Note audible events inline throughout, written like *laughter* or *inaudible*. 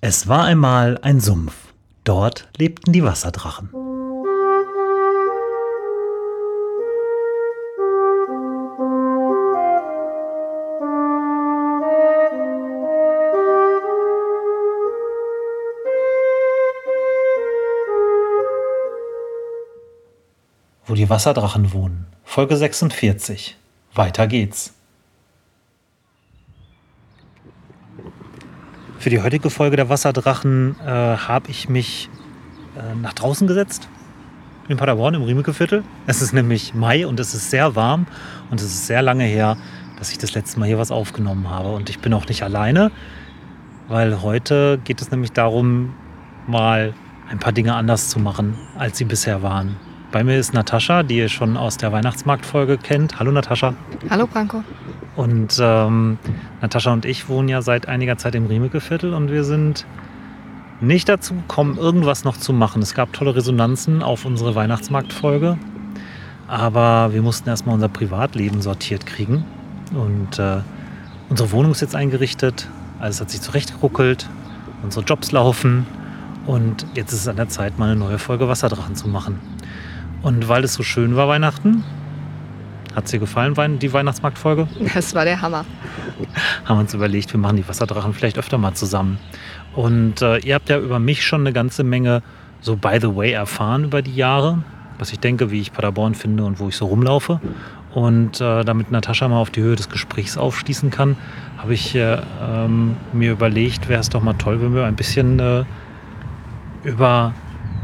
Es war einmal ein Sumpf. Dort lebten die Wasserdrachen. Wo die Wasserdrachen wohnen. Folge 46. Weiter geht's. Für die heutige Folge der Wasserdrachen äh, habe ich mich äh, nach draußen gesetzt. In Paderborn im Riemeke-Viertel. Es ist nämlich Mai und es ist sehr warm und es ist sehr lange her, dass ich das letzte Mal hier was aufgenommen habe. Und ich bin auch nicht alleine, weil heute geht es nämlich darum, mal ein paar Dinge anders zu machen, als sie bisher waren. Bei mir ist Natascha, die ihr schon aus der Weihnachtsmarktfolge kennt. Hallo Natascha. Hallo Branko. Und ähm, Natascha und ich wohnen ja seit einiger Zeit im Riemeke-Viertel und wir sind nicht dazu gekommen, irgendwas noch zu machen. Es gab tolle Resonanzen auf unsere Weihnachtsmarktfolge, aber wir mussten erstmal unser Privatleben sortiert kriegen. Und äh, unsere Wohnung ist jetzt eingerichtet, alles hat sich zurechtgeruckelt, unsere Jobs laufen und jetzt ist es an der Zeit, mal eine neue Folge Wasserdrachen zu machen. Und weil es so schön war Weihnachten, hat es dir gefallen, die Weihnachtsmarktfolge? Das war der Hammer. Haben uns überlegt, wir machen die Wasserdrachen vielleicht öfter mal zusammen. Und äh, ihr habt ja über mich schon eine ganze Menge so by the way erfahren über die Jahre, was ich denke, wie ich Paderborn finde und wo ich so rumlaufe. Und äh, damit Natascha mal auf die Höhe des Gesprächs aufschließen kann, habe ich äh, ähm, mir überlegt, wäre es doch mal toll, wenn wir ein bisschen äh, über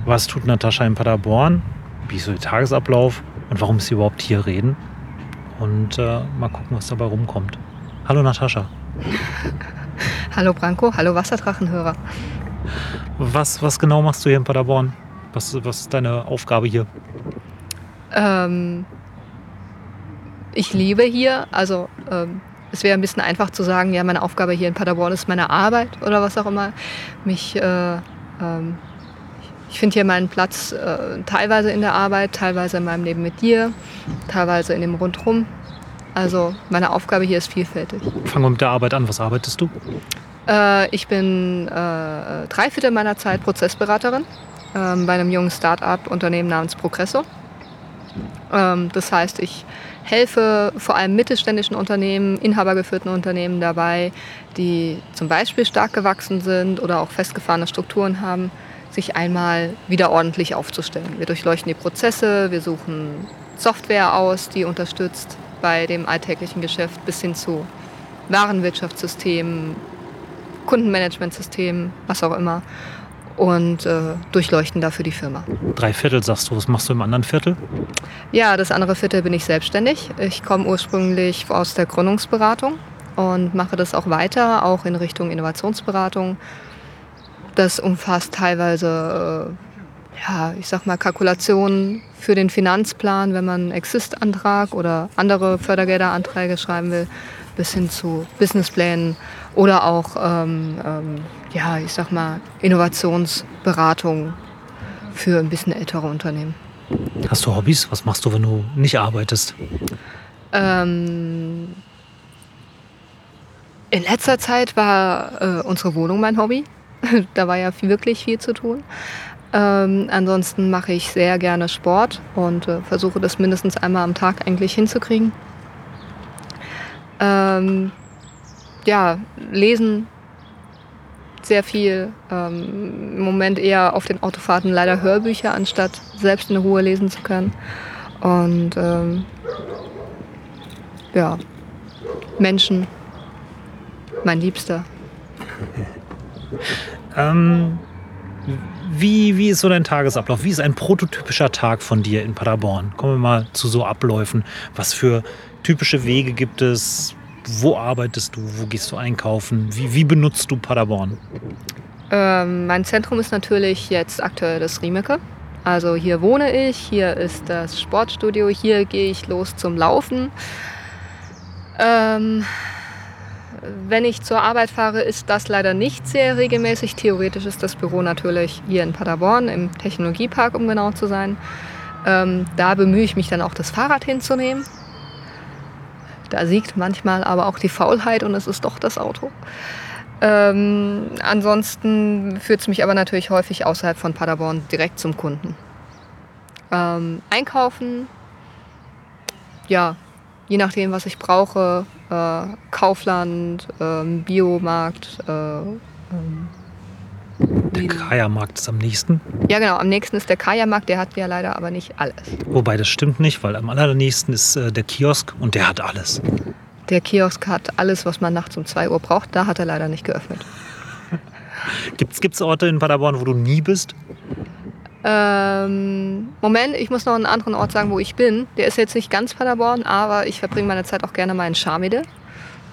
was tut Natascha in Paderborn wie ist so der Tagesablauf und warum ist sie überhaupt hier reden. Und äh, mal gucken, was dabei rumkommt. Hallo Natascha. *laughs* hallo Branko, hallo Wasserdrachenhörer. Was, was genau machst du hier in Paderborn? Was, was ist deine Aufgabe hier? Ähm, ich liebe hier. Also ähm, es wäre ein bisschen einfach zu sagen, ja, meine Aufgabe hier in Paderborn ist meine Arbeit oder was auch immer. Mich äh, ähm, ich finde hier meinen Platz äh, teilweise in der Arbeit, teilweise in meinem Leben mit dir, teilweise in dem Rundrum. Also meine Aufgabe hier ist vielfältig. Fangen wir mit der Arbeit an. Was arbeitest du? Äh, ich bin äh, drei Viertel meiner Zeit Prozessberaterin ähm, bei einem jungen Start-up-Unternehmen namens Progresso. Ähm, das heißt, ich helfe vor allem mittelständischen Unternehmen, inhabergeführten Unternehmen dabei, die zum Beispiel stark gewachsen sind oder auch festgefahrene Strukturen haben, sich einmal wieder ordentlich aufzustellen. Wir durchleuchten die Prozesse, wir suchen Software aus, die unterstützt bei dem alltäglichen Geschäft bis hin zu Warenwirtschaftssystemen, Kundenmanagementsystemen, was auch immer und äh, durchleuchten dafür die Firma. Drei Viertel sagst du, was machst du im anderen Viertel? Ja, das andere Viertel bin ich selbstständig. Ich komme ursprünglich aus der Gründungsberatung und mache das auch weiter, auch in Richtung Innovationsberatung das umfasst teilweise, äh, ja, ich sag mal, Kalkulationen für den Finanzplan, wenn man einen Exist-Antrag oder andere Fördergelderanträge schreiben will, bis hin zu Businessplänen oder auch, ähm, ähm, ja, ich sag mal, Innovationsberatung für ein bisschen ältere Unternehmen. Hast du Hobbys? Was machst du, wenn du nicht arbeitest? Ähm, in letzter Zeit war äh, unsere Wohnung mein Hobby. *laughs* da war ja wirklich viel zu tun. Ähm, ansonsten mache ich sehr gerne Sport und äh, versuche das mindestens einmal am Tag eigentlich hinzukriegen. Ähm, ja, lesen sehr viel. Ähm, Im Moment eher auf den Autofahrten leider Hörbücher, anstatt selbst in Ruhe lesen zu können. Und ähm, ja, Menschen, mein Liebster. *laughs* Ähm, wie, wie ist so dein Tagesablauf? Wie ist ein prototypischer Tag von dir in Paderborn? Kommen wir mal zu so Abläufen. Was für typische Wege gibt es? Wo arbeitest du? Wo gehst du einkaufen? Wie, wie benutzt du Paderborn? Ähm, mein Zentrum ist natürlich jetzt aktuell das Riemeke. Also hier wohne ich, hier ist das Sportstudio, hier gehe ich los zum Laufen. Ähm, wenn ich zur Arbeit fahre, ist das leider nicht sehr regelmäßig. Theoretisch ist das Büro natürlich hier in Paderborn im Technologiepark, um genau zu sein. Ähm, da bemühe ich mich dann auch, das Fahrrad hinzunehmen. Da siegt manchmal aber auch die Faulheit und es ist doch das Auto. Ähm, ansonsten führt es mich aber natürlich häufig außerhalb von Paderborn direkt zum Kunden. Ähm, einkaufen, ja, je nachdem, was ich brauche. Äh, Kaufland, ähm, Biomarkt. Äh, ähm, Der Kajamarkt ist am nächsten. ja, genau. Am nächsten ist der Kajamarkt. Der hat ja leider aber nicht alles. Wobei das stimmt nicht, weil am allernächsten ist äh, der Kiosk und der hat alles. Der Kiosk hat alles, was man nachts um 2 Uhr braucht. Da hat er leider nicht geöffnet. *laughs* Gibt es Orte in Paderborn, wo du nie bist? Ähm, Moment, ich muss noch einen anderen Ort sagen, wo ich bin. Der ist jetzt nicht ganz Paderborn, aber ich verbringe meine Zeit auch gerne mal in Scharmede.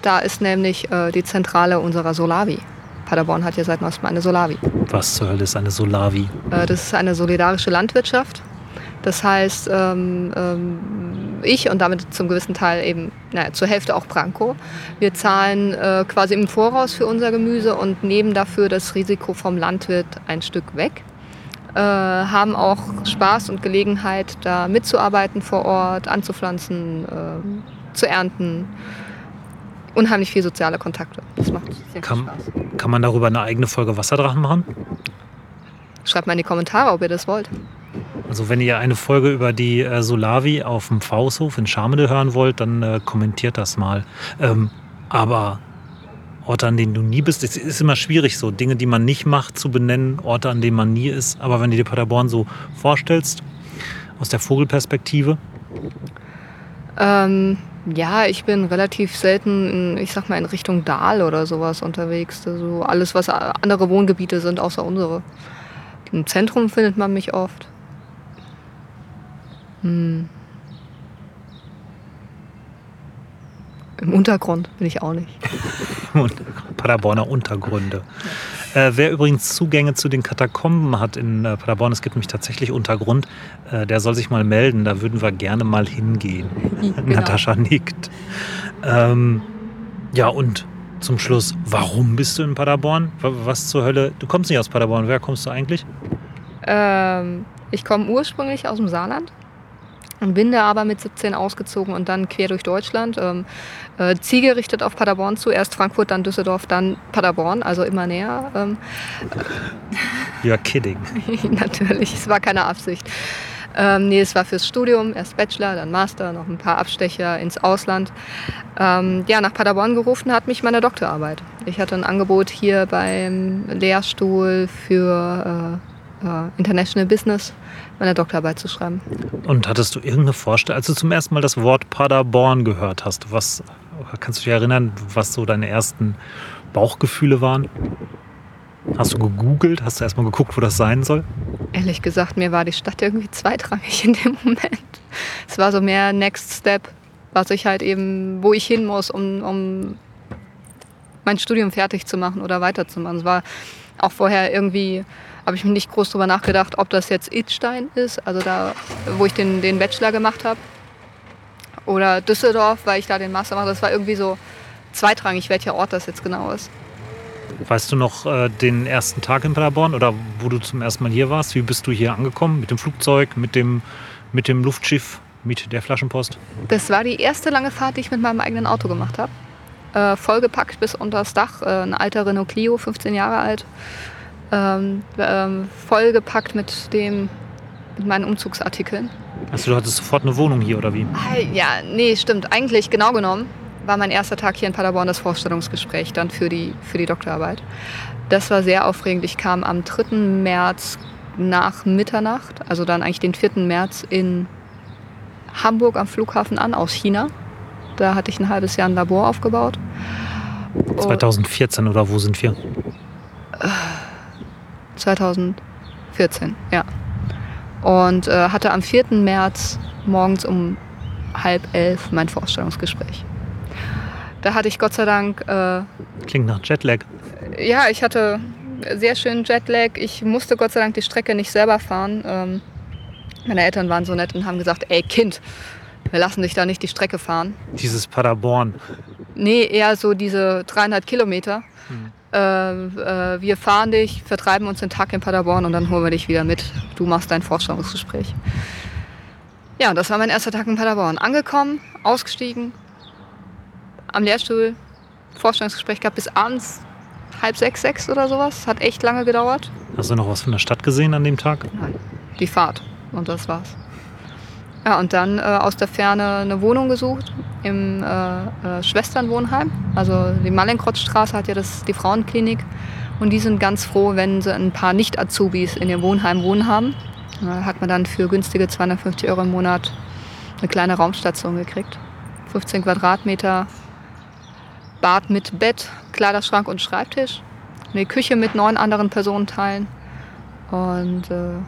Da ist nämlich äh, die Zentrale unserer Solavi. Paderborn hat ja seit neuestem eine Solavi. Was zur Hölle ist eine Solavi? Äh, das ist eine solidarische Landwirtschaft. Das heißt, ähm, ähm, ich und damit zum gewissen Teil eben naja, zur Hälfte auch Branko, wir zahlen äh, quasi im Voraus für unser Gemüse und nehmen dafür das Risiko vom Landwirt ein Stück weg. Äh, haben auch Spaß und Gelegenheit, da mitzuarbeiten vor Ort, anzupflanzen, äh, zu ernten. Unheimlich viel soziale Kontakte. Das macht sehr viel Kann, Spaß. kann man darüber eine eigene Folge Wasserdrachen machen? Schreibt mal in die Kommentare, ob ihr das wollt. Also wenn ihr eine Folge über die äh, Solavi auf dem Fausthof in Scharmede hören wollt, dann äh, kommentiert das mal. Ähm, aber Orte, an denen du nie bist, es ist immer schwierig, so Dinge, die man nicht macht, zu benennen, Orte, an denen man nie ist. Aber wenn du dir Paderborn so vorstellst, aus der Vogelperspektive, Ähm, ja, ich bin relativ selten, in, ich sag mal, in Richtung Dahl oder sowas unterwegs. Also alles, was andere Wohngebiete sind, außer unsere. Im Zentrum findet man mich oft. Hm. Im Untergrund bin ich auch nicht. *laughs* Paderborner Untergründe. Äh, wer übrigens Zugänge zu den Katakomben hat in äh, Paderborn, es gibt nämlich tatsächlich Untergrund, äh, der soll sich mal melden, da würden wir gerne mal hingehen. *laughs* Natascha nickt. Ähm, ja, und zum Schluss, warum bist du in Paderborn? Wa- Was zur Hölle? Du kommst nicht aus Paderborn, wer kommst du eigentlich? Ähm, ich komme ursprünglich aus dem Saarland und bin da aber mit 17 ausgezogen und dann quer durch Deutschland. Ähm, äh, zielgerichtet auf Paderborn zu, erst Frankfurt, dann Düsseldorf, dann Paderborn, also immer näher. Ähm, *laughs* You're kidding. *laughs* natürlich, es war keine Absicht. Ähm, nee, es war fürs Studium, erst Bachelor, dann Master, noch ein paar Abstecher ins Ausland. Ähm, ja, nach Paderborn gerufen hat mich meine Doktorarbeit. Ich hatte ein Angebot hier beim Lehrstuhl für äh, äh, International Business, meine Doktorarbeit zu schreiben. Und hattest du irgendeine Vorstellung, als du zum ersten Mal das Wort Paderborn gehört hast, was kannst du dich erinnern, was so deine ersten Bauchgefühle waren? Hast du gegoogelt? Hast du erstmal geguckt, wo das sein soll? Ehrlich gesagt, mir war die Stadt irgendwie zweitrangig in dem Moment. Es war so mehr Next Step, was ich halt eben, wo ich hin muss, um, um mein Studium fertig zu machen oder weiterzumachen. Es war auch vorher irgendwie, habe ich mir nicht groß drüber nachgedacht, ob das jetzt Idstein ist, also da, wo ich den, den Bachelor gemacht habe, oder Düsseldorf, weil ich da den Master mache. Das war irgendwie so zweitrangig, welcher Ort das jetzt genau ist. Weißt du noch äh, den ersten Tag in Paderborn oder wo du zum ersten Mal hier warst? Wie bist du hier angekommen? Mit dem Flugzeug, mit dem, mit dem Luftschiff, mit der Flaschenpost? Das war die erste lange Fahrt, die ich mit meinem eigenen Auto gemacht habe. Äh, vollgepackt bis unter das Dach. Äh, ein alter Renault Clio, 15 Jahre alt. Ähm, ähm, vollgepackt mit, dem, mit meinen Umzugsartikeln. Also du hattest sofort eine Wohnung hier oder wie? Ja, nee, stimmt. Eigentlich genau genommen war mein erster Tag hier in Paderborn das Vorstellungsgespräch dann für die, für die Doktorarbeit. Das war sehr aufregend. Ich kam am 3. März nach Mitternacht, also dann eigentlich den 4. März in Hamburg am Flughafen an aus China. Da hatte ich ein halbes Jahr ein Labor aufgebaut. Und 2014 oder wo sind wir? 2014, ja. Und äh, hatte am 4. März morgens um halb elf mein Vorstellungsgespräch. Da hatte ich Gott sei Dank, äh, Klingt nach Jetlag. ja, ich hatte sehr schönen Jetlag. Ich musste Gott sei Dank die Strecke nicht selber fahren. Ähm, meine Eltern waren so nett und haben gesagt, ey Kind, wir lassen dich da nicht die Strecke fahren. Dieses Paderborn. Nee, eher so diese dreieinhalb Kilometer. Äh, äh, wir fahren dich, vertreiben uns den Tag in Paderborn und dann holen wir dich wieder mit. Du machst dein Vorstellungsgespräch. Ja, das war mein erster Tag in Paderborn. Angekommen, ausgestiegen, am Lehrstuhl, Vorstellungsgespräch gehabt bis abends halb sechs, sechs oder sowas. Hat echt lange gedauert. Hast du noch was von der Stadt gesehen an dem Tag? Nein, die Fahrt. Und das war's. Ja, und dann äh, aus der Ferne eine Wohnung gesucht im äh, äh, Schwesternwohnheim. Also die Mallinkrotzstraße hat ja das, die Frauenklinik. Und die sind ganz froh, wenn sie ein paar Nicht-Azubis in ihrem Wohnheim wohnen haben. Da hat man dann für günstige 250 Euro im Monat eine kleine Raumstation gekriegt. 15 Quadratmeter, Bad mit Bett, Kleiderschrank und Schreibtisch. Eine Küche mit neun anderen Personen teilen. Und äh,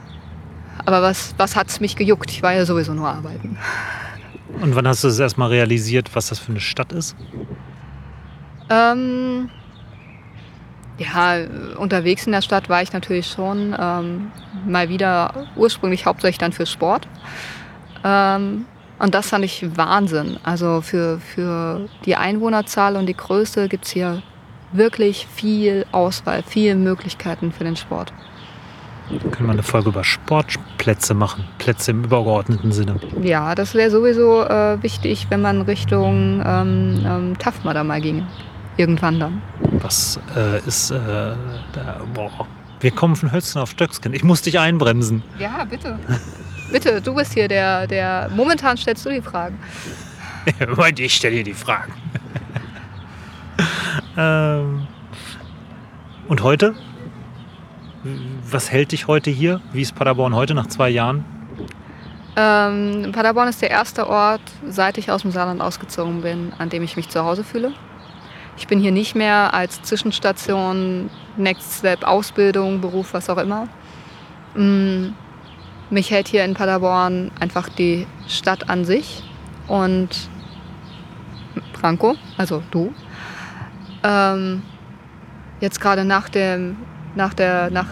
aber was, was hat es mich gejuckt? Ich war ja sowieso nur arbeiten. Und wann hast du das erstmal realisiert, was das für eine Stadt ist? Ähm, ja, unterwegs in der Stadt war ich natürlich schon ähm, mal wieder ursprünglich hauptsächlich dann für Sport. Ähm, und das fand ich Wahnsinn. Also für, für die Einwohnerzahl und die Größe gibt es hier wirklich viel Auswahl, viele Möglichkeiten für den Sport. Können wir eine Folge über Sportplätze machen? Plätze im übergeordneten Sinne. Ja, das wäre sowieso äh, wichtig, wenn man Richtung ähm, ähm, Tafma da mal ginge. Irgendwann dann. Was äh, ist äh, da, boah. Wir kommen von Hölzchen auf Stöckskin. Ich muss dich einbremsen. Ja, bitte. bitte, du bist hier der, der. Momentan stellst du die Fragen. *laughs* ich stelle dir die Fragen. *laughs* ähm, und heute? Was hält dich heute hier? Wie ist Paderborn heute nach zwei Jahren? Ähm, Paderborn ist der erste Ort, seit ich aus dem Saarland ausgezogen bin, an dem ich mich zu Hause fühle. Ich bin hier nicht mehr als Zwischenstation, Next Step, Ausbildung, Beruf, was auch immer. Mm, mich hält hier in Paderborn einfach die Stadt an sich und Franco, also du. Ähm, jetzt gerade nach dem nach der nach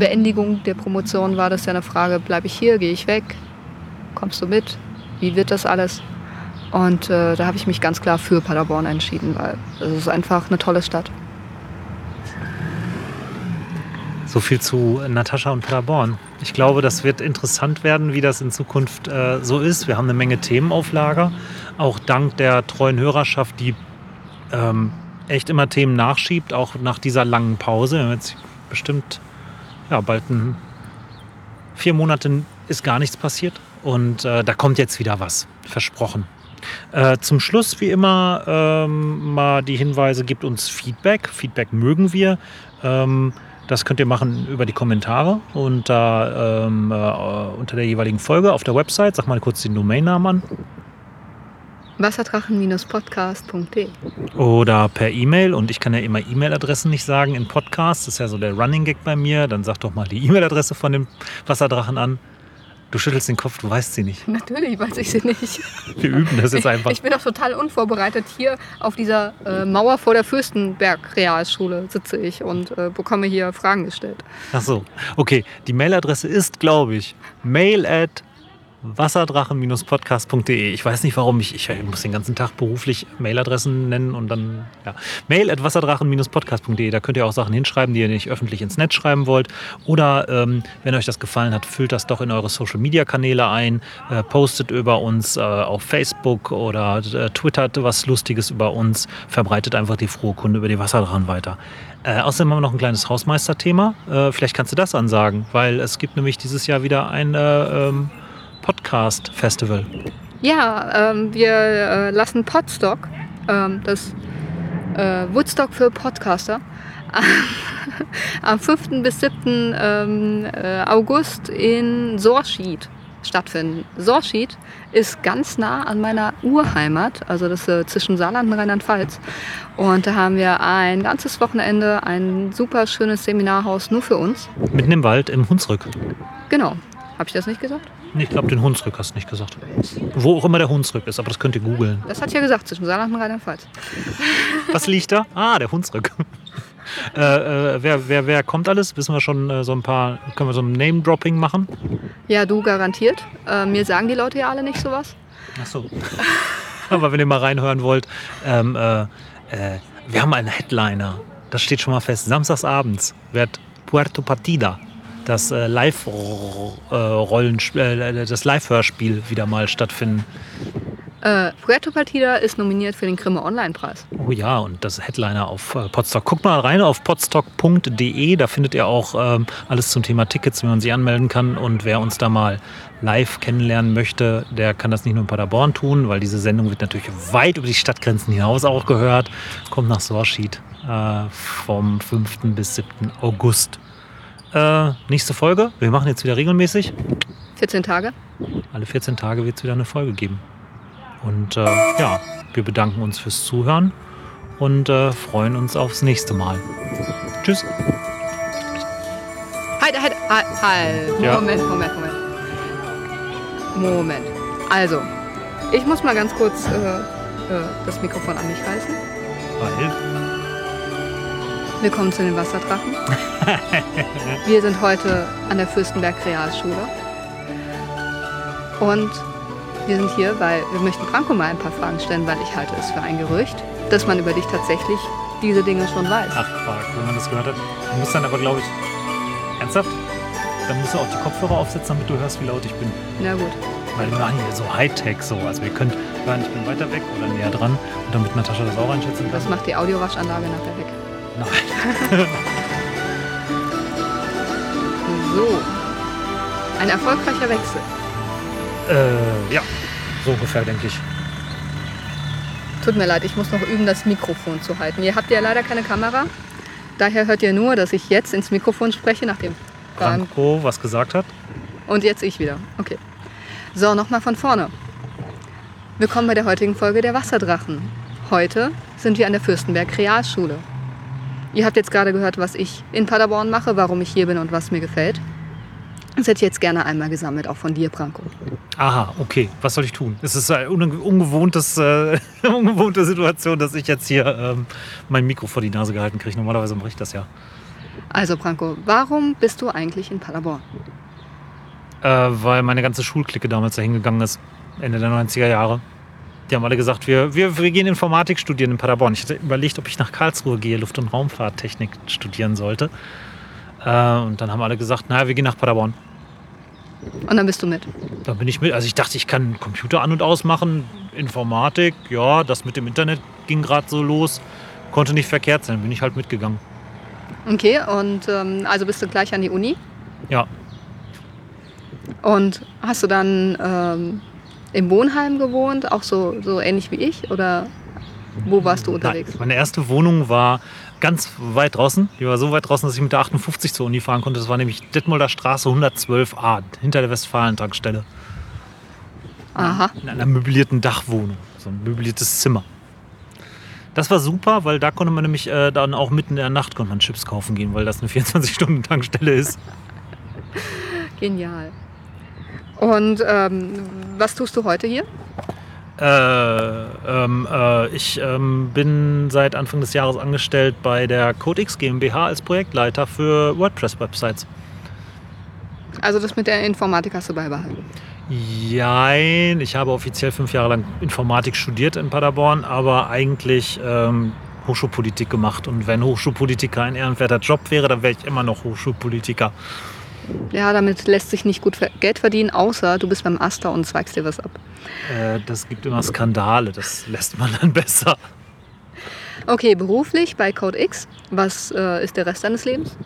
Beendigung der Promotion war das ja eine Frage, bleibe ich hier, gehe ich weg, kommst du mit, wie wird das alles? Und äh, da habe ich mich ganz klar für Paderborn entschieden, weil es ist einfach eine tolle Stadt. So viel zu Natascha und Paderborn. Ich glaube, das wird interessant werden, wie das in Zukunft äh, so ist. Wir haben eine Menge Themen auf Lager, auch dank der treuen Hörerschaft, die ähm, echt immer Themen nachschiebt, auch nach dieser langen Pause. Wir haben jetzt bestimmt ja, bald ein, vier Monate ist gar nichts passiert und äh, da kommt jetzt wieder was, versprochen. Äh, zum Schluss, wie immer, ähm, mal die Hinweise, gibt uns Feedback. Feedback mögen wir. Ähm, das könnt ihr machen über die Kommentare unter, ähm, äh, unter der jeweiligen Folge auf der Website. Sag mal kurz den Domainnamen an. Wasserdrachen-podcast.de. Oder per E-Mail. Und ich kann ja immer E-Mail-Adressen nicht sagen in Podcasts. Das ist ja so der Running Gag bei mir. Dann sag doch mal die E-Mail-Adresse von dem Wasserdrachen an. Du schüttelst den Kopf, du weißt sie nicht. Natürlich weiß ich sie nicht. *laughs* Wir üben das jetzt einfach. Ich bin doch total unvorbereitet. Hier auf dieser äh, Mauer vor der Fürstenberg-Realschule sitze ich und äh, bekomme hier Fragen gestellt. Ach so, okay. Die Mailadresse ist, glaube ich, mail at wasserdrachen-podcast.de. Ich weiß nicht, warum ich, ich muss den ganzen Tag beruflich Mailadressen nennen und dann, ja, mail at wasserdrachen-podcast.de. Da könnt ihr auch Sachen hinschreiben, die ihr nicht öffentlich ins Netz schreiben wollt. Oder ähm, wenn euch das gefallen hat, füllt das doch in eure Social Media Kanäle ein, äh, postet über uns äh, auf Facebook oder äh, twittert was Lustiges über uns, verbreitet einfach die frohe Kunde über die Wasserdrachen weiter. Äh, außerdem haben wir noch ein kleines Hausmeisterthema. Äh, vielleicht kannst du das ansagen, weil es gibt nämlich dieses Jahr wieder ein äh, ähm, Podcast Festival. Ja, ähm, wir äh, lassen Podstock, ähm, das äh, Woodstock für Podcaster, *laughs* am 5. bis 7. Ähm, äh, August in Sorschied stattfinden. Sorschied ist ganz nah an meiner Urheimat, also das äh, zwischen Saarland und Rheinland-Pfalz. Und da haben wir ein ganzes Wochenende ein super schönes Seminarhaus nur für uns. Mitten im Wald im Hunsrück. Genau. Habe ich das nicht gesagt? Nee, ich glaube, den Hunsrück hast du nicht gesagt. Wo auch immer der Hunsrück ist, aber das könnt ihr googeln. Das hat ja gesagt, zwischen Saarland und Rheinland-Pfalz. *laughs* Was liegt da? Ah, der Hunsrück. *laughs* äh, äh, wer, wer, wer kommt alles? Wissen wir schon äh, so ein paar, können wir so ein Name-Dropping machen? Ja, du garantiert. Äh, mir sagen die Leute ja alle nicht sowas. Ach so. *laughs* aber wenn ihr mal reinhören wollt, ähm, äh, äh, wir haben einen Headliner. Das steht schon mal fest. Samstagsabends wird Puerto Partida das äh, Live-Rollenspiel, äh, das Live-Hörspiel wieder mal stattfinden. Äh, Puerto Partida ist nominiert für den Grimme Online-Preis. Oh ja, und das Headliner auf äh, Podstock. Guckt mal rein auf podstock.de, da findet ihr auch ähm, alles zum Thema Tickets, wie man sich anmelden kann. Und wer uns da mal live kennenlernen möchte, der kann das nicht nur in Paderborn tun, weil diese Sendung wird natürlich weit über die Stadtgrenzen hinaus auch gehört. Kommt nach Sorschied äh, vom 5. bis 7. August. Äh, nächste Folge. Wir machen jetzt wieder regelmäßig. 14 Tage. Alle 14 Tage wird es wieder eine Folge geben. Und äh, ja, wir bedanken uns fürs Zuhören und äh, freuen uns aufs nächste Mal. Tschüss. Halt, halt, halt, halt. Ja. Moment, Moment, Moment. Moment. Also, ich muss mal ganz kurz äh, äh, das Mikrofon an mich reißen. Weil Willkommen zu den Wasserdrachen. *laughs* Wir sind heute an der Fürstenberg Realschule. Und wir sind hier, weil wir möchten Franco mal ein paar Fragen stellen, weil ich halte es für ein Gerücht, dass man über dich tatsächlich diese Dinge schon weiß. Ach, Quark, wenn man das gehört hat. Du musst dann aber, glaube ich, ernsthaft? Dann musst du auch die Kopfhörer aufsetzen, damit du hörst, wie laut ich bin. Na gut. Weil wir machen hier so Hightech so. Also ihr könnt hören, ich bin weiter weg oder näher dran. Und damit Natascha das auch einschätzen kann. Was macht die Audiowaschanlage nachher weg? Nein. *laughs* So. Ein erfolgreicher Wechsel. Äh, ja, so ungefähr, denke ich. Tut mir leid, ich muss noch üben, das Mikrofon zu halten. Ihr habt ja leider keine Kamera. Daher hört ihr nur, dass ich jetzt ins Mikrofon spreche, nachdem Franco was gesagt hat. Und jetzt ich wieder. Okay. So, nochmal von vorne. Willkommen bei der heutigen Folge der Wasserdrachen. Heute sind wir an der Fürstenberg Realschule. Ihr habt jetzt gerade gehört, was ich in Paderborn mache, warum ich hier bin und was mir gefällt. Das hätte ich jetzt gerne einmal gesammelt, auch von dir, Branko. Aha, okay. Was soll ich tun? Es ist eine unge- ungewohntes, äh, *laughs* ungewohnte Situation, dass ich jetzt hier ähm, mein Mikro vor die Nase gehalten kriege. Normalerweise mache ich das ja. Also, Branko, warum bist du eigentlich in Paderborn? Äh, weil meine ganze Schulklicke damals dahin gegangen ist, Ende der 90er Jahre. Die haben alle gesagt, wir, wir, wir gehen Informatik studieren in Paderborn. Ich hatte überlegt, ob ich nach Karlsruhe gehe, Luft- und Raumfahrttechnik studieren sollte. Äh, und dann haben alle gesagt, naja, wir gehen nach Paderborn. Und dann bist du mit. Da bin ich mit. Also ich dachte, ich kann Computer an und ausmachen, Informatik, ja, das mit dem Internet ging gerade so los, konnte nicht verkehrt sein, bin ich halt mitgegangen. Okay, und ähm, also bist du gleich an die Uni? Ja, Und hast du dann ähm, im Wohnheim gewohnt, auch so, so ähnlich wie ich? Oder wo warst du unterwegs? Nein, meine erste Wohnung war ganz weit draußen. Die war so weit draußen, dass ich mit der 58 zur Uni fahren konnte. Das war nämlich Detmolder Straße 112a, hinter der Westfalen-Tankstelle. Aha. In einer möblierten Dachwohnung, so ein möbliertes Zimmer. Das war super, weil da konnte man nämlich äh, dann auch mitten in der Nacht konnte man Chips kaufen gehen, weil das eine 24-Stunden-Tankstelle ist. Genial. Und ähm, was tust du heute hier? Äh, ähm, äh, ich ähm, bin seit Anfang des Jahres angestellt bei der CodeX GmbH als Projektleiter für WordPress-Websites. Also das mit der Informatik hast du beibehalten. Jein, ich habe offiziell fünf Jahre lang Informatik studiert in Paderborn, aber eigentlich ähm, Hochschulpolitik gemacht. Und wenn Hochschulpolitiker ein ehrenwerter Job wäre, dann wäre ich immer noch Hochschulpolitiker. Ja, damit lässt sich nicht gut Geld verdienen, außer du bist beim Aster und zweigst dir was ab. Äh, das gibt immer Skandale, das lässt man dann *laughs* besser. Okay, beruflich bei Code X. Was äh, ist der Rest deines Lebens?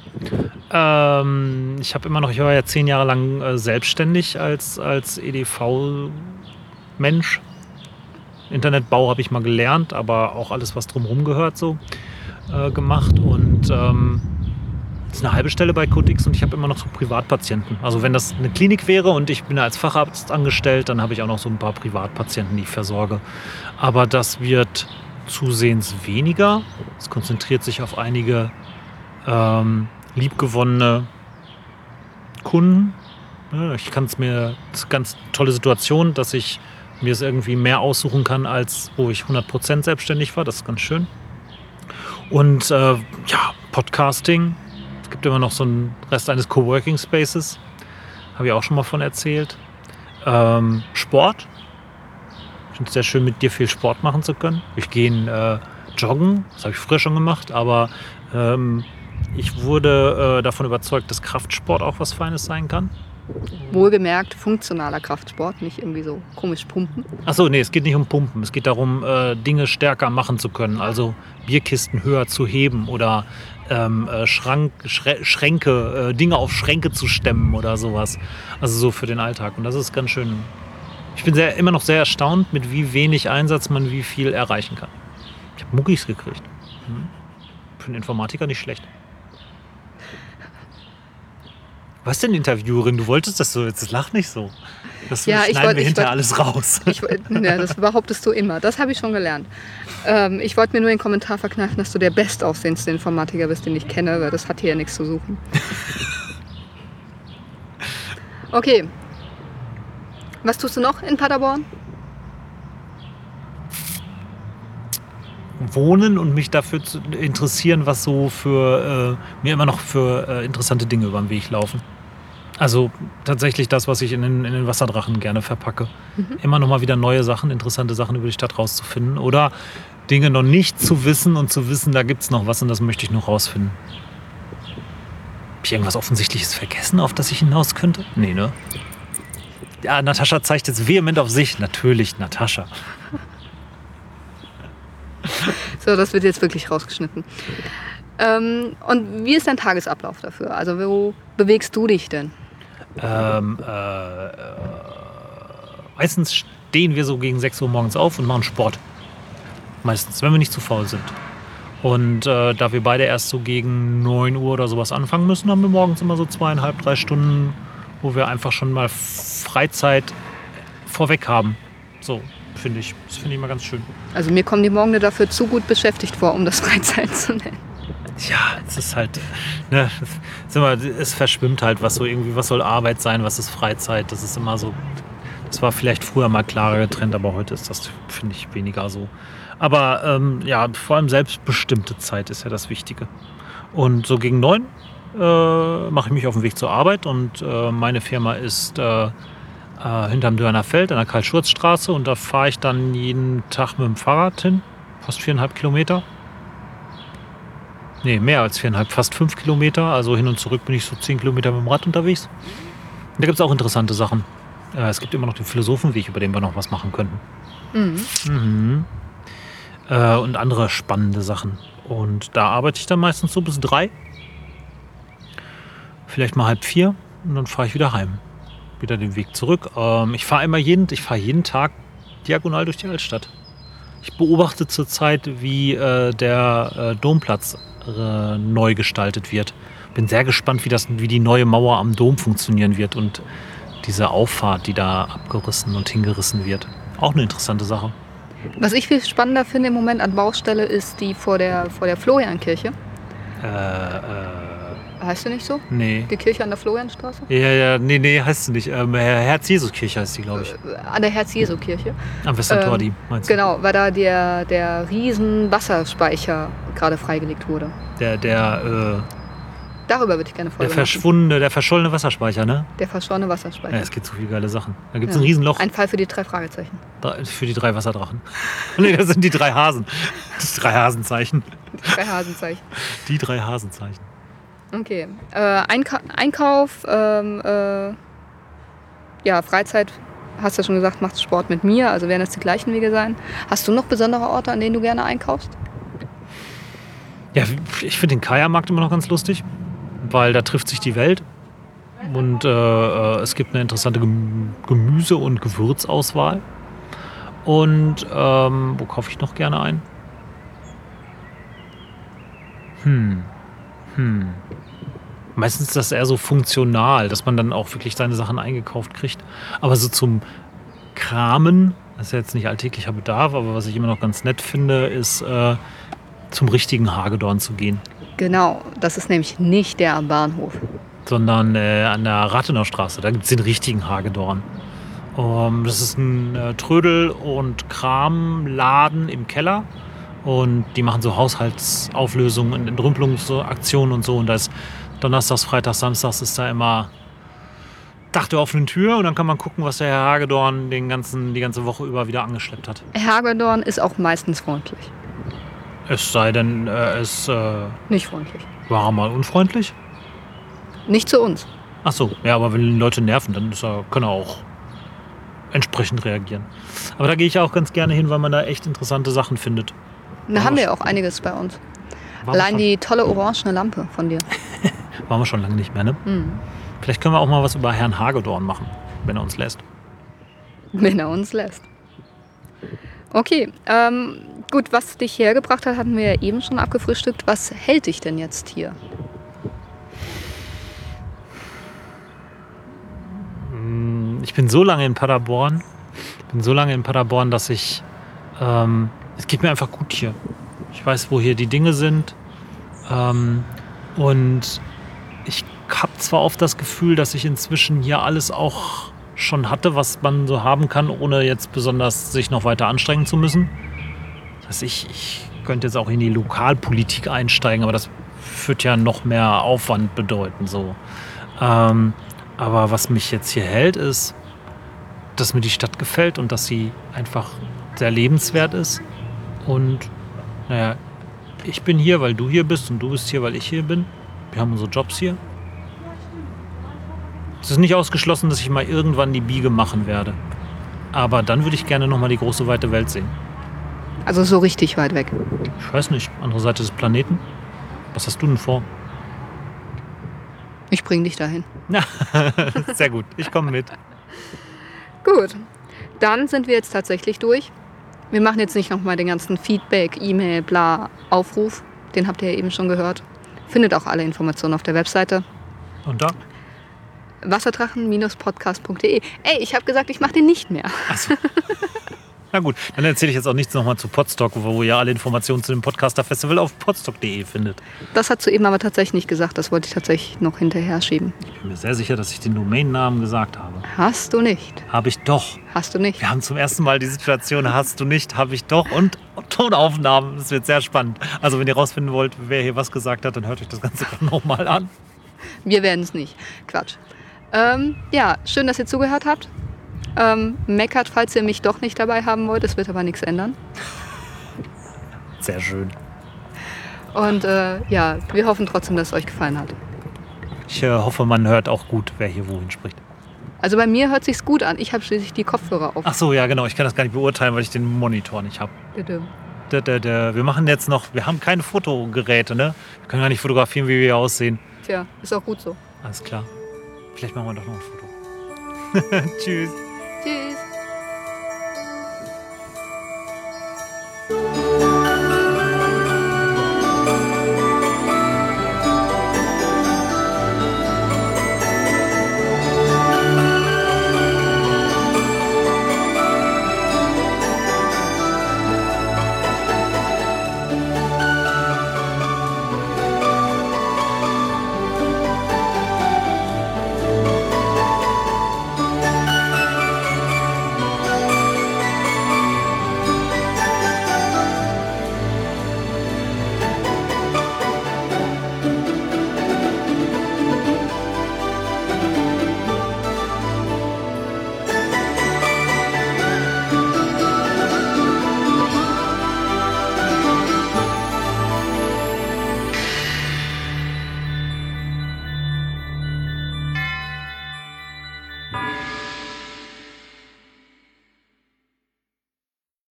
Ähm, ich habe immer noch, ich war ja zehn Jahre lang äh, selbstständig als, als EDV-Mensch. Internetbau habe ich mal gelernt, aber auch alles, was drumherum gehört, so äh, gemacht. Und ähm, ist eine halbe Stelle bei CodeX und ich habe immer noch so Privatpatienten. Also wenn das eine Klinik wäre und ich bin als Facharzt angestellt, dann habe ich auch noch so ein paar Privatpatienten, die ich versorge. Aber das wird zusehends weniger. Es konzentriert sich auf einige ähm, liebgewonnene Kunden. Ich kann es mir, das ist eine ganz tolle Situation, dass ich mir es irgendwie mehr aussuchen kann, als wo ich 100% selbstständig war. Das ist ganz schön. Und äh, ja, Podcasting. Es gibt immer noch so einen Rest eines Coworking Spaces. Habe ich auch schon mal von erzählt. Ähm, Sport. Ich finde es sehr schön, mit dir viel Sport machen zu können. Ich gehe äh, joggen. Das habe ich früher schon gemacht, aber ähm, ich wurde äh, davon überzeugt, dass Kraftsport auch was Feines sein kann. Wohlgemerkt funktionaler Kraftsport, nicht irgendwie so komisch pumpen. Achso, nee, es geht nicht um Pumpen. Es geht darum, äh, Dinge stärker machen zu können. Also Bierkisten höher zu heben oder ähm, äh, Schrank, Schre Schränke, äh, Dinge auf Schränke zu stemmen oder sowas. Also so für den Alltag. Und das ist ganz schön. Ich bin sehr, immer noch sehr erstaunt, mit wie wenig Einsatz man wie viel erreichen kann. Ich habe Muckis gekriegt. Hm. Für einen Informatiker nicht schlecht. Was denn Interviewerin? Du wolltest das so, jetzt lach nicht so. Das Ja, ich schneiden wollt- wir ich hinterher wollt- alles raus. *laughs* Ich, ja, das behauptest du immer. Das habe ich schon gelernt. Ähm, ich wollte mir nur den Kommentar verkneifen, dass du der bestaussehendste Informatiker bist, den ich kenne, weil das hat hier ja nichts zu suchen. *laughs* Okay. Was tust du noch in Paderborn? wohnen und mich dafür zu interessieren, was so für äh, mir immer noch für äh, interessante Dinge über den Weg laufen. Also tatsächlich das, was ich in den, in den Wasserdrachen gerne verpacke. Immer noch mal wieder neue Sachen, interessante Sachen über die Stadt rauszufinden oder Dinge noch nicht zu wissen und zu wissen, da gibt es noch was und das möchte ich noch rausfinden. Hab ich irgendwas Offensichtliches vergessen, auf das ich hinaus könnte? Nee, ne? Ja, Natascha zeigt jetzt vehement auf sich. Natürlich, Natascha. So, das wird jetzt wirklich rausgeschnitten. Ähm, und wie ist dein Tagesablauf dafür? Also wo bewegst du dich denn? Ähm, äh, äh, meistens stehen wir so gegen 6 Uhr morgens auf und machen Sport. Meistens, wenn wir nicht zu faul sind. Und äh, da wir beide erst so gegen 9 Uhr oder sowas anfangen müssen, haben wir morgens immer so zweieinhalb, drei Stunden, wo wir einfach schon mal Freizeit vorweg haben. So, finde ich. Das finde ich immer ganz schön. Also mir kommen die Morgen dafür zu gut beschäftigt vor, um das *laughs* Freizeit zu nennen. Ja, es ist halt, ne, es immer, es verschwimmt halt, was so irgendwie, was soll Arbeit sein, was ist Freizeit. Das ist immer so, das war vielleicht früher mal klarer getrennt, aber heute ist das, finde ich, weniger so. Aber ähm, ja, vor allem selbstbestimmte Zeit ist ja das Wichtige. Und so gegen neun äh, mache ich mich auf den Weg zur Arbeit und äh, meine Firma ist äh, äh, hinterm Dörner Feld an der Karl-Schurz-Straße und da fahre ich dann jeden Tag mit dem Fahrrad hin, fast viereinhalb Kilometer. Nee, mehr als viereinhalb, fast fünf Kilometer. Also hin und zurück bin ich so zehn Kilometer mit dem Rad unterwegs. Und da gibt es auch interessante Sachen. Äh, es gibt immer noch den Philosophenweg, über den wir noch was machen könnten. Mhm. Mhm. Äh, und andere spannende Sachen. Und da arbeite ich dann meistens so bis drei. Vielleicht mal halb vier. Und dann fahre ich wieder heim. Wieder den Weg zurück. Ähm, ich fahre immer jeden, ich fahre jeden Tag diagonal durch die Altstadt. Ich beobachte zurzeit, wie äh, der äh, Domplatz äh, neu gestaltet wird. Bin sehr gespannt, wie, das, wie die neue Mauer am Dom funktionieren wird und diese Auffahrt, die da abgerissen und hingerissen wird. Auch eine interessante Sache. Was ich viel spannender finde im Moment an Baustelle ist die vor der, vor der Floriankirche. Äh, äh, Heißt du nicht so? nee. Die Kirche an der Florianstraße? Ja, ja, nee, nee, heißt sie nicht. Ähm, Herz-Jesus-Kirche heißt die, glaube ich. Äh, An der Herz-Jesu-Kirche. Am Westertor, ähm, die meinst du? Genau, weil da der, der riesen Wasserspeicher gerade freigelegt wurde. Der, der, äh, Darüber würde ich gerne der Folge machen. verschwundene, der verschollene Wasserspeicher, ne? Der verschollene Ja, Wasserspeicher. es gibt so viele geile Sachen. Da gibt es Ja. ein Riesenloch Ein Fall für die drei Fragezeichen. da- für die drei Wasserdrachen. *laughs* nee, das sind die drei Hasen. *laughs* Die drei Hasenzeichen. Die drei Hasenzeichen. Die drei Hasenzeichen. Okay. Äh, Einka Einkauf, ähm, äh, ja, Freizeit, hast du ja schon gesagt, machst Sport mit mir, also werden das die gleichen Wege sein. Hast du noch besondere Orte, an denen du gerne einkaufst? Ja, ich finde den Kajamarkt immer noch ganz lustig, weil da trifft sich die Welt. Und äh, äh, es gibt eine interessante Gem- Gemüse- und Gewürzauswahl. Und ähm, wo kaufe ich noch gerne ein? Hm. Hm. Meistens ist das eher so funktional, dass man dann auch wirklich seine Sachen eingekauft kriegt. Aber so zum Kramen, das ist ja jetzt nicht alltäglicher Bedarf, aber was ich immer noch ganz nett finde, ist äh, zum richtigen Hagedorn zu gehen. Genau, das ist nämlich nicht der am Bahnhof. sondern äh, an der Rathenauer Straße. Da gibt es den richtigen Hagedorn. Ähm, das ist ein äh, Trödel- und Kramladen im Keller. Und die machen so Haushaltsauflösungen und Entrümpelungsaktionen und so. Und da ist Donnerstags, Freitags, Samstags ist da immer Dach der offenen Tür. Und dann kann man gucken, was der Herr Hagedorn den ganzen, die ganze Woche über wieder angeschleppt hat. Hagedorn ist auch meistens freundlich. Es sei denn, äh, es äh, Nicht freundlich. war mal unfreundlich. Nicht zu uns. Ach so, ja, aber wenn die Leute nerven, dann ist er, kann er auch entsprechend reagieren. Aber da gehe ich auch ganz gerne hin, weil man da echt interessante Sachen findet. Da haben wir auch einiges bei uns. Allein die tolle orangene Lampe von dir. *laughs* *laughs* waren wir schon lange nicht mehr, ne? Hm. Vielleicht können wir auch mal was über Herrn Hagedorn machen, wenn er uns lässt. Wenn er uns lässt. Okay, ähm, gut, was dich hergebracht hat, hatten wir ja eben schon abgefrühstückt. Was hält dich denn jetzt hier? Mm, Ich bin so lange in Paderborn, ich bin so lange in Paderborn, dass ich, ähm, es geht mir einfach gut hier. Ich weiß, wo hier die Dinge sind. Ähm, und ich habe zwar oft das Gefühl, dass ich inzwischen hier alles auch schon hatte, was man so haben kann, ohne jetzt besonders sich noch weiter anstrengen zu müssen. Das heißt, ich, ich könnte jetzt auch in die Lokalpolitik einsteigen, aber das wird ja noch mehr Aufwand bedeuten. So. Ähm, aber was mich jetzt hier hält, ist, dass mir die Stadt gefällt und dass sie einfach sehr lebenswert ist. Und naja, ich bin hier, weil du hier bist und du bist hier, weil ich hier bin. Wir haben unsere Jobs hier. Es ist nicht ausgeschlossen, dass ich mal irgendwann die Biege machen werde. Aber dann würde ich gerne noch mal die große weite Welt sehen. Also so richtig weit weg. Ich weiß nicht, andere Seite des Planeten. Was hast du denn vor? Ich bring dich dahin. *laughs* Sehr gut, ich komme mit. Gut, dann sind wir jetzt tatsächlich durch. Wir machen jetzt nicht nochmal den ganzen Feedback, E-Mail, bla, Aufruf. Den habt ihr ja eben schon gehört. Findet auch alle Informationen auf der Webseite. Und da? wasserdrachen-podcast.de. Ey, ich habe gesagt, ich mache den nicht mehr. *laughs* Na gut, dann erzähle ich jetzt auch nichts nochmal zu Podstock, wo ihr alle Informationen zu dem Podcaster Festival auf podstock.de findet. Das hast du eben aber tatsächlich nicht gesagt. Das wollte ich tatsächlich noch hinterher schieben. Ich bin mir sehr sicher, dass ich den Domainnamen gesagt habe. Hast du nicht. Habe ich doch. Hast du nicht. Wir haben zum ersten Mal die Situation, hast du nicht, habe ich doch. Und Tonaufnahmen. Das wird sehr spannend. Also wenn ihr rausfinden wollt, wer hier was gesagt hat, dann hört euch das Ganze *laughs* nochmal an. Wir werden es nicht. Quatsch. Ähm, ja, schön, dass ihr zugehört habt. Ähm, meckert, falls ihr mich doch nicht dabei haben wollt. Es wird aber nichts ändern. Sehr schön. Und äh, ja, wir hoffen trotzdem, dass es euch gefallen hat. Ich äh, hoffe, man hört auch gut, wer hier wohin spricht. Also bei mir hört sich's gut an. Ich habe schließlich die Kopfhörer auf. Ach so, ja genau. Ich kann das gar nicht beurteilen, weil ich den Monitor nicht habe. Wir machen jetzt noch, wir haben keine Fotogeräte, ne? Wir können gar nicht fotografieren, wie wir aussehen. Tja, ist auch gut so. Alles klar. Vielleicht machen wir doch noch ein Foto. *laughs* Tschüss. Tschüss.